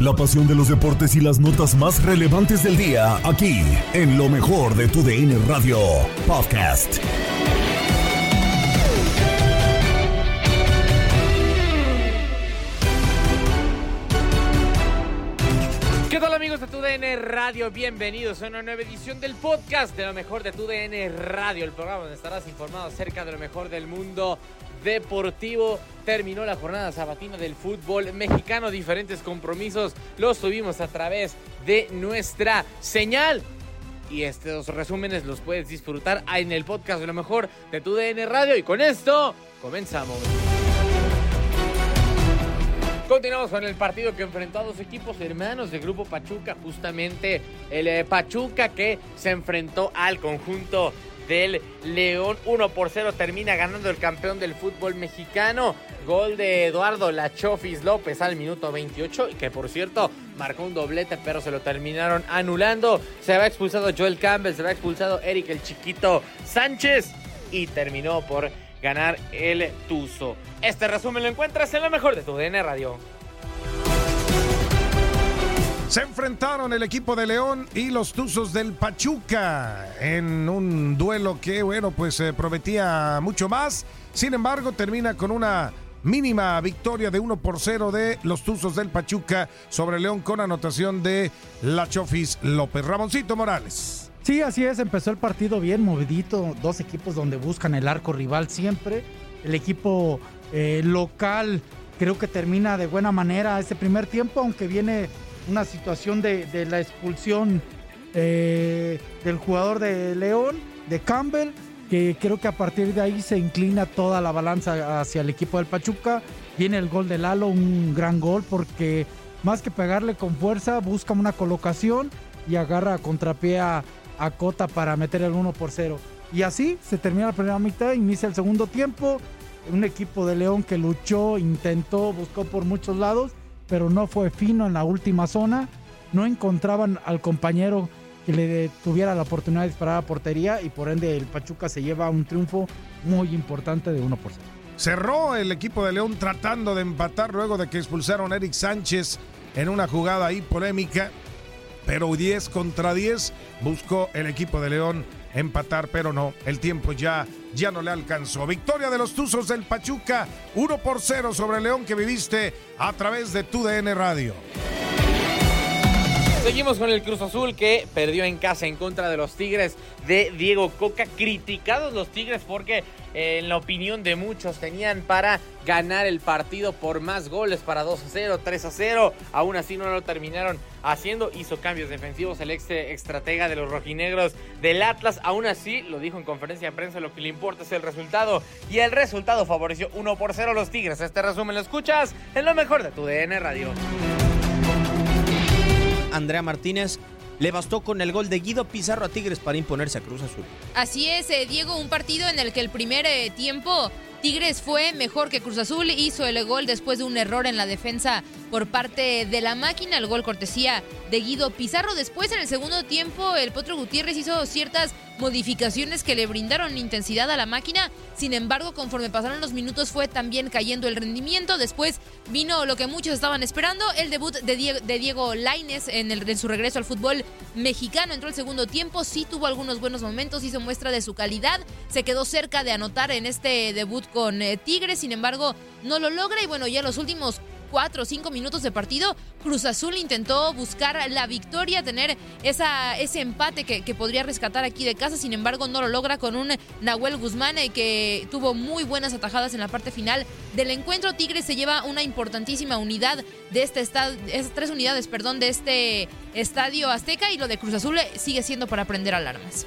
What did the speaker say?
La pasión de los deportes y las notas más relevantes del día, aquí, en lo mejor de tu DN Radio Podcast. ¿Qué tal amigos de TUDN Radio? Bienvenidos a una nueva edición del podcast de lo mejor de TUDN Radio, el programa donde estarás informado acerca de lo mejor del mundo deportivo. Terminó la jornada sabatina del fútbol mexicano, diferentes compromisos los tuvimos a través de nuestra señal. Y estos resúmenes los puedes disfrutar en el podcast de lo mejor de TUDN Radio. Y con esto, comenzamos. Continuamos con el partido que enfrentó a dos equipos hermanos del grupo Pachuca, justamente el eh, Pachuca que se enfrentó al conjunto del León. 1 por 0 termina ganando el campeón del fútbol mexicano. Gol de Eduardo Lachofis López al minuto 28, que por cierto marcó un doblete, pero se lo terminaron anulando. Se va expulsado Joel Campbell, se va expulsado Eric el Chiquito Sánchez y terminó por ganar el Tuzo. Este resumen lo encuentras en lo mejor de tu DN Radio. Se enfrentaron el equipo de León y los Tuzos del Pachuca en un duelo que, bueno, pues eh, prometía mucho más. Sin embargo, termina con una mínima victoria de 1 por 0 de los Tuzos del Pachuca sobre León con anotación de La Chofis López. Ramoncito Morales. Sí, así es, empezó el partido bien movidito, dos equipos donde buscan el arco rival siempre. El equipo eh, local creo que termina de buena manera ese primer tiempo, aunque viene una situación de, la expulsión eh, del jugador de León, de Campbell, que creo que a partir de ahí se inclina toda la balanza hacia el equipo del Pachuca. Viene el gol de Lalo, un gran gol porque más que pegarle con fuerza, busca una colocación y agarra a contrapié a, a Cota para meter el 1 por 0. Y así se termina la primera mitad, inicia el segundo tiempo. Un equipo de León que luchó, intentó, buscó por muchos lados, pero no fue fino en la última zona. No encontraban al compañero que le tuviera la oportunidad de disparar a portería y por ende el Pachuca se lleva un triunfo muy importante de 1 por 0. Cerró el equipo de León tratando de empatar luego de que expulsaron a Eric Sánchez en una jugada ahí polémica. Pero 10 contra 10 buscó el equipo de León empatar, pero no, el tiempo ya, ya no le alcanzó. Victoria de los Tuzos del Pachuca, 1 por 0 sobre León que viviste a través de tu DN Radio. Seguimos con el Cruz Azul que perdió en casa en contra de los Tigres de Diego Coca. Criticados los Tigres porque en la opinión de muchos tenían para ganar el partido por más goles para 2 a 0, 3 a 0. Aún así no lo terminaron haciendo. Hizo cambios defensivos el ex estratega de los rojinegros del Atlas. Aún así, lo dijo en conferencia de prensa, lo que le importa es el resultado. Y el resultado favoreció 1 por 0 a los Tigres. Este resumen lo escuchas en lo mejor de tu DN Radio. Andrea Martínez. Le bastó con el gol de Guido Pizarro a Tigres para imponerse a Cruz Azul. Así es, eh, Diego, un partido en el que el primer eh, tiempo Tigres fue mejor que Cruz Azul, hizo el gol después de un error en la defensa por parte de la máquina, el gol cortesía de Guido Pizarro. Después en el segundo tiempo el Potro Gutiérrez hizo ciertas modificaciones que le brindaron intensidad a la máquina. Sin embargo, conforme pasaron los minutos fue también cayendo el rendimiento. Después vino lo que muchos estaban esperando, el debut de Diego, de Laines en su regreso al fútbol mexicano. Entró el segundo tiempo, sí tuvo algunos buenos momentos, hizo muestra de su calidad. Se quedó cerca de anotar en este debut con eh, Tigres, sin embargo, no lo logra. Y bueno, ya los últimos cuatro o cinco minutos de partido, Cruz Azul intentó buscar la victoria, tener esa, ese empate que, que podría rescatar aquí de casa, sin embargo no lo logra con un Nahuel Guzmán eh, que tuvo muy buenas atajadas en la parte final del encuentro. Tigres se lleva una importantísima unidad de este estado, tres unidades, perdón, de este estadio Azteca y lo de Cruz Azul sigue siendo para prender alarmas.